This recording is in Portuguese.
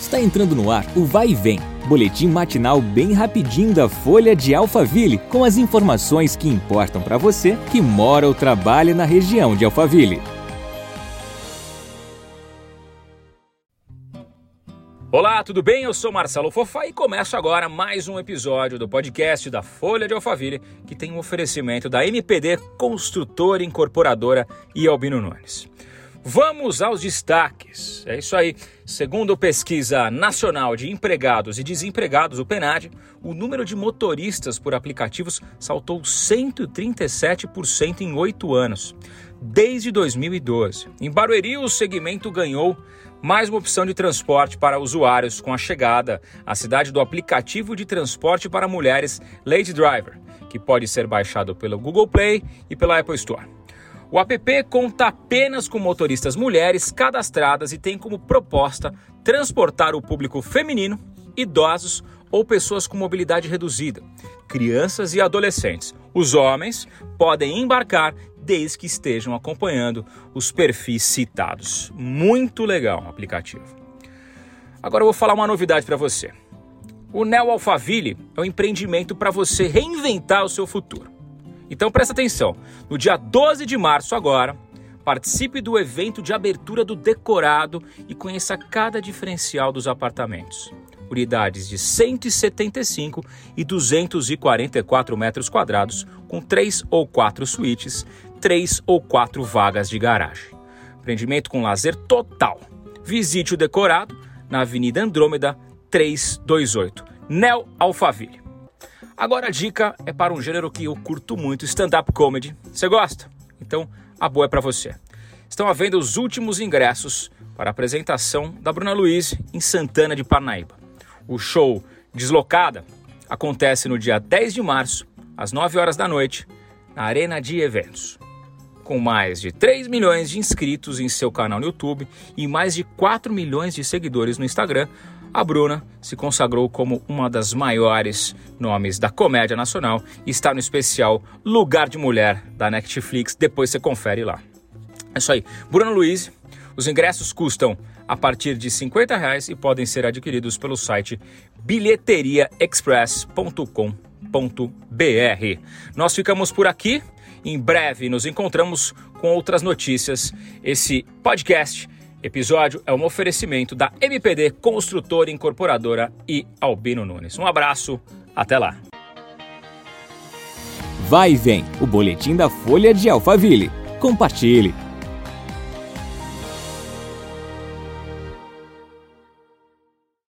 Está entrando no ar o Vai e Vem, boletim matinal bem rapidinho da Folha de Alphaville, com as informações que importam para você que mora ou trabalha na região de Alphaville. Olá, tudo bem? Eu sou Marcelo Fofá e começo agora mais um episódio do podcast da Folha de Alphaville, que tem um oferecimento da MPD Construtora Incorporadora e Albino Nunes. Vamos aos destaques. É isso aí. Segundo a pesquisa nacional de empregados e desempregados, o PNAD, o número de motoristas por aplicativos saltou 137% em oito anos, desde 2012. Em Barueri, o segmento ganhou mais uma opção de transporte para usuários com a chegada à cidade do aplicativo de transporte para mulheres Lady Driver, que pode ser baixado pelo Google Play e pela Apple Store. O app conta apenas com motoristas mulheres cadastradas e tem como proposta transportar o público feminino, idosos ou pessoas com mobilidade reduzida, crianças e adolescentes. Os homens podem embarcar desde que estejam acompanhando os perfis citados. Muito legal o aplicativo. Agora eu vou falar uma novidade para você. O Neo Alphaville é um empreendimento para você reinventar o seu futuro. Então presta atenção. No dia 12 de março agora, participe do evento de abertura do decorado e conheça cada diferencial dos apartamentos. Unidades de 175 e 244 metros quadrados, com três ou quatro suítes, três ou quatro vagas de garagem. Empreendimento com lazer total. Visite o decorado na Avenida Andrômeda 328, Nel Alphaville. Agora a dica é para um gênero que eu curto muito, stand-up comedy. Você gosta? Então a boa é para você. Estão à venda os últimos ingressos para a apresentação da Bruna Luiz em Santana de Parnaíba. O show Deslocada acontece no dia 10 de março, às 9 horas da noite, na Arena de Eventos. Com mais de 3 milhões de inscritos em seu canal no YouTube e mais de 4 milhões de seguidores no Instagram, a Bruna se consagrou como uma das maiores nomes da comédia nacional e está no especial Lugar de Mulher da Netflix. Depois você confere lá. É isso aí. Bruna Luiz. Os ingressos custam a partir de 50 reais e podem ser adquiridos pelo site bilheteriaexpress.com.br. Nós ficamos por aqui. Em breve nos encontramos com outras notícias. Esse podcast Episódio é um oferecimento da MPD Construtora Incorporadora e Albino Nunes. Um abraço, até lá. Vai e vem, o boletim da Folha de Alphaville. Compartilhe.